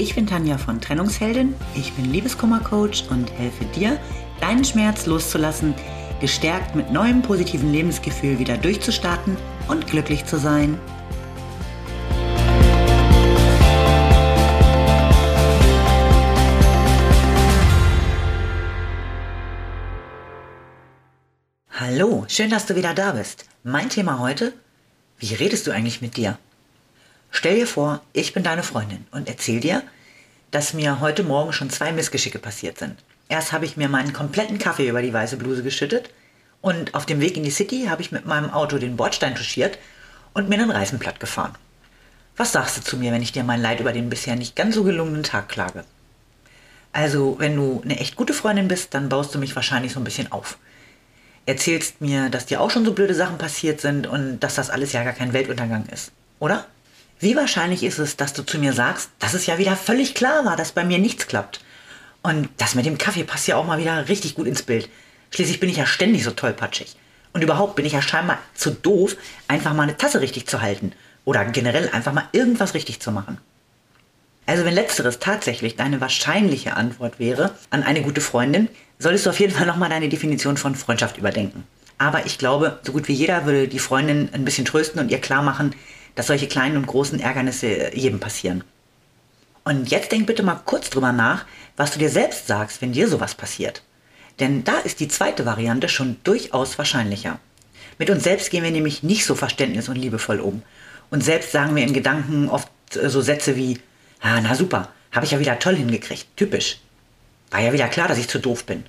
Ich bin Tanja von Trennungsheldin, ich bin Liebeskummercoach und helfe dir, deinen Schmerz loszulassen, gestärkt mit neuem positiven Lebensgefühl wieder durchzustarten und glücklich zu sein. Hallo, schön, dass du wieder da bist. Mein Thema heute, wie redest du eigentlich mit dir? Stell dir vor, ich bin deine Freundin und erzähl dir, dass mir heute Morgen schon zwei Missgeschicke passiert sind. Erst habe ich mir meinen kompletten Kaffee über die weiße Bluse geschüttet und auf dem Weg in die City habe ich mit meinem Auto den Bordstein touchiert und mir einen Reifen platt gefahren. Was sagst du zu mir, wenn ich dir mein Leid über den bisher nicht ganz so gelungenen Tag klage? Also, wenn du eine echt gute Freundin bist, dann baust du mich wahrscheinlich so ein bisschen auf. Erzählst mir, dass dir auch schon so blöde Sachen passiert sind und dass das alles ja gar kein Weltuntergang ist, oder? Wie wahrscheinlich ist es, dass du zu mir sagst, dass es ja wieder völlig klar war, dass bei mir nichts klappt? Und das mit dem Kaffee passt ja auch mal wieder richtig gut ins Bild. Schließlich bin ich ja ständig so tollpatschig. Und überhaupt bin ich ja scheinbar zu doof, einfach mal eine Tasse richtig zu halten. Oder generell einfach mal irgendwas richtig zu machen. Also wenn letzteres tatsächlich deine wahrscheinliche Antwort wäre an eine gute Freundin, solltest du auf jeden Fall nochmal deine Definition von Freundschaft überdenken. Aber ich glaube, so gut wie jeder würde die Freundin ein bisschen trösten und ihr klar machen, dass solche kleinen und großen Ärgernisse jedem passieren. Und jetzt denk bitte mal kurz drüber nach, was du dir selbst sagst, wenn dir sowas passiert. Denn da ist die zweite Variante schon durchaus wahrscheinlicher. Mit uns selbst gehen wir nämlich nicht so verständnis- und liebevoll um. Und selbst sagen wir in Gedanken oft äh, so Sätze wie, ah, na super, habe ich ja wieder toll hingekriegt, typisch. War ja wieder klar, dass ich zu doof bin.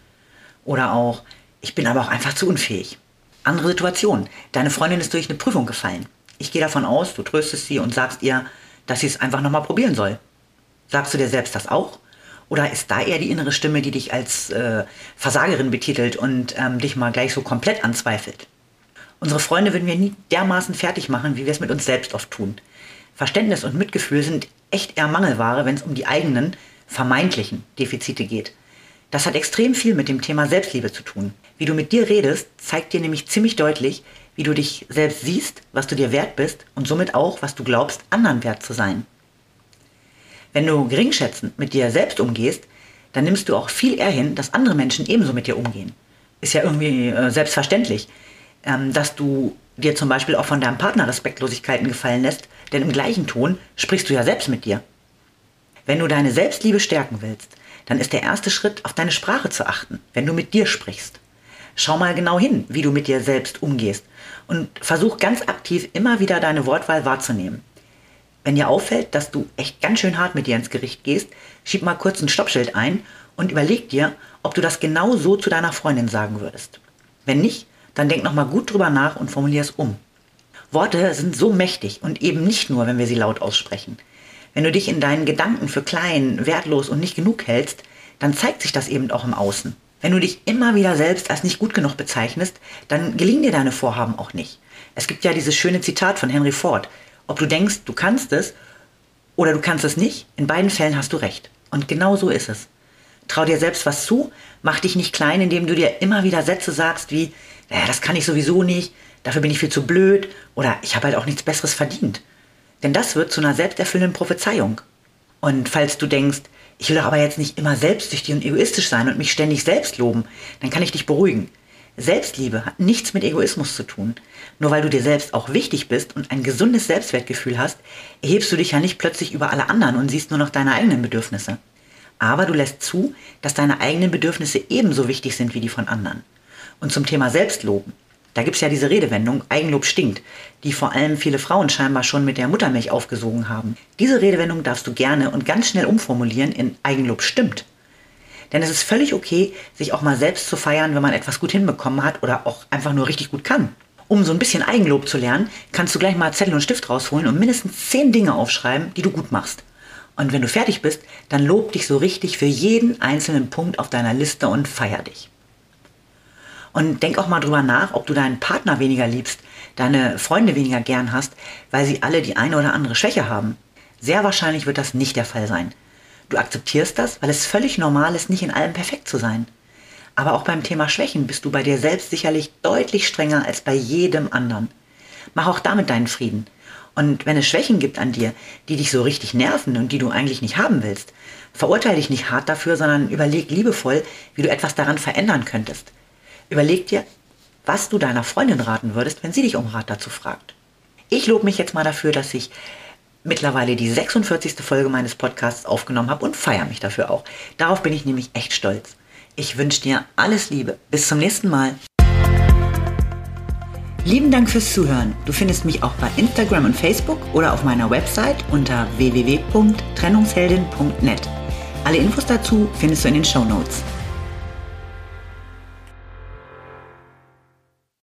Oder auch, ich bin aber auch einfach zu unfähig. Andere Situation, deine Freundin ist durch eine Prüfung gefallen. Ich gehe davon aus, du tröstest sie und sagst ihr, dass sie es einfach nochmal probieren soll. Sagst du dir selbst das auch? Oder ist da eher die innere Stimme, die dich als äh, Versagerin betitelt und ähm, dich mal gleich so komplett anzweifelt? Unsere Freunde würden wir nie dermaßen fertig machen, wie wir es mit uns selbst oft tun. Verständnis und Mitgefühl sind echt eher Mangelware, wenn es um die eigenen, vermeintlichen Defizite geht. Das hat extrem viel mit dem Thema Selbstliebe zu tun. Wie du mit dir redest, zeigt dir nämlich ziemlich deutlich, wie du dich selbst siehst, was du dir wert bist und somit auch, was du glaubst, anderen wert zu sein. Wenn du geringschätzend mit dir selbst umgehst, dann nimmst du auch viel eher hin, dass andere Menschen ebenso mit dir umgehen. Ist ja irgendwie äh, selbstverständlich, ähm, dass du dir zum Beispiel auch von deinem Partner Respektlosigkeiten gefallen lässt, denn im gleichen Ton sprichst du ja selbst mit dir. Wenn du deine Selbstliebe stärken willst, dann ist der erste Schritt, auf deine Sprache zu achten, wenn du mit dir sprichst. Schau mal genau hin, wie du mit dir selbst umgehst und versuch ganz aktiv immer wieder deine Wortwahl wahrzunehmen. Wenn dir auffällt, dass du echt ganz schön hart mit dir ins Gericht gehst, schieb mal kurz ein Stoppschild ein und überleg dir, ob du das genau so zu deiner Freundin sagen würdest. Wenn nicht, dann denk nochmal gut drüber nach und formulier es um. Worte sind so mächtig und eben nicht nur, wenn wir sie laut aussprechen. Wenn du dich in deinen Gedanken für klein, wertlos und nicht genug hältst, dann zeigt sich das eben auch im Außen. Wenn du dich immer wieder selbst als nicht gut genug bezeichnest, dann gelingen dir deine Vorhaben auch nicht. Es gibt ja dieses schöne Zitat von Henry Ford. Ob du denkst, du kannst es oder du kannst es nicht, in beiden Fällen hast du recht. Und genau so ist es. Trau dir selbst was zu, mach dich nicht klein, indem du dir immer wieder Sätze sagst wie, naja, das kann ich sowieso nicht, dafür bin ich viel zu blöd oder ich habe halt auch nichts Besseres verdient. Denn das wird zu einer selbsterfüllenden Prophezeiung. Und falls du denkst, ich will doch aber jetzt nicht immer selbstsüchtig und egoistisch sein und mich ständig selbst loben. Dann kann ich dich beruhigen. Selbstliebe hat nichts mit Egoismus zu tun. Nur weil du dir selbst auch wichtig bist und ein gesundes Selbstwertgefühl hast, erhebst du dich ja nicht plötzlich über alle anderen und siehst nur noch deine eigenen Bedürfnisse. Aber du lässt zu, dass deine eigenen Bedürfnisse ebenso wichtig sind wie die von anderen. Und zum Thema Selbstloben. Da gibt es ja diese Redewendung, Eigenlob stinkt, die vor allem viele Frauen scheinbar schon mit der Muttermilch aufgesogen haben. Diese Redewendung darfst du gerne und ganz schnell umformulieren in Eigenlob stimmt. Denn es ist völlig okay, sich auch mal selbst zu feiern, wenn man etwas gut hinbekommen hat oder auch einfach nur richtig gut kann. Um so ein bisschen Eigenlob zu lernen, kannst du gleich mal Zettel und Stift rausholen und mindestens zehn Dinge aufschreiben, die du gut machst. Und wenn du fertig bist, dann lob dich so richtig für jeden einzelnen Punkt auf deiner Liste und feier dich. Und denk auch mal drüber nach, ob du deinen Partner weniger liebst, deine Freunde weniger gern hast, weil sie alle die eine oder andere Schwäche haben. Sehr wahrscheinlich wird das nicht der Fall sein. Du akzeptierst das, weil es völlig normal ist, nicht in allem perfekt zu sein. Aber auch beim Thema Schwächen bist du bei dir selbst sicherlich deutlich strenger als bei jedem anderen. Mach auch damit deinen Frieden. Und wenn es Schwächen gibt an dir, die dich so richtig nerven und die du eigentlich nicht haben willst, verurteile dich nicht hart dafür, sondern überleg liebevoll, wie du etwas daran verändern könntest. Überleg dir, was du deiner Freundin raten würdest, wenn sie dich um Rat dazu fragt. Ich lobe mich jetzt mal dafür, dass ich mittlerweile die 46. Folge meines Podcasts aufgenommen habe und feiere mich dafür auch. Darauf bin ich nämlich echt stolz. Ich wünsche dir alles Liebe. Bis zum nächsten Mal. Lieben Dank fürs Zuhören. Du findest mich auch bei Instagram und Facebook oder auf meiner Website unter www.trennungsheldin.net. Alle Infos dazu findest du in den Show Notes.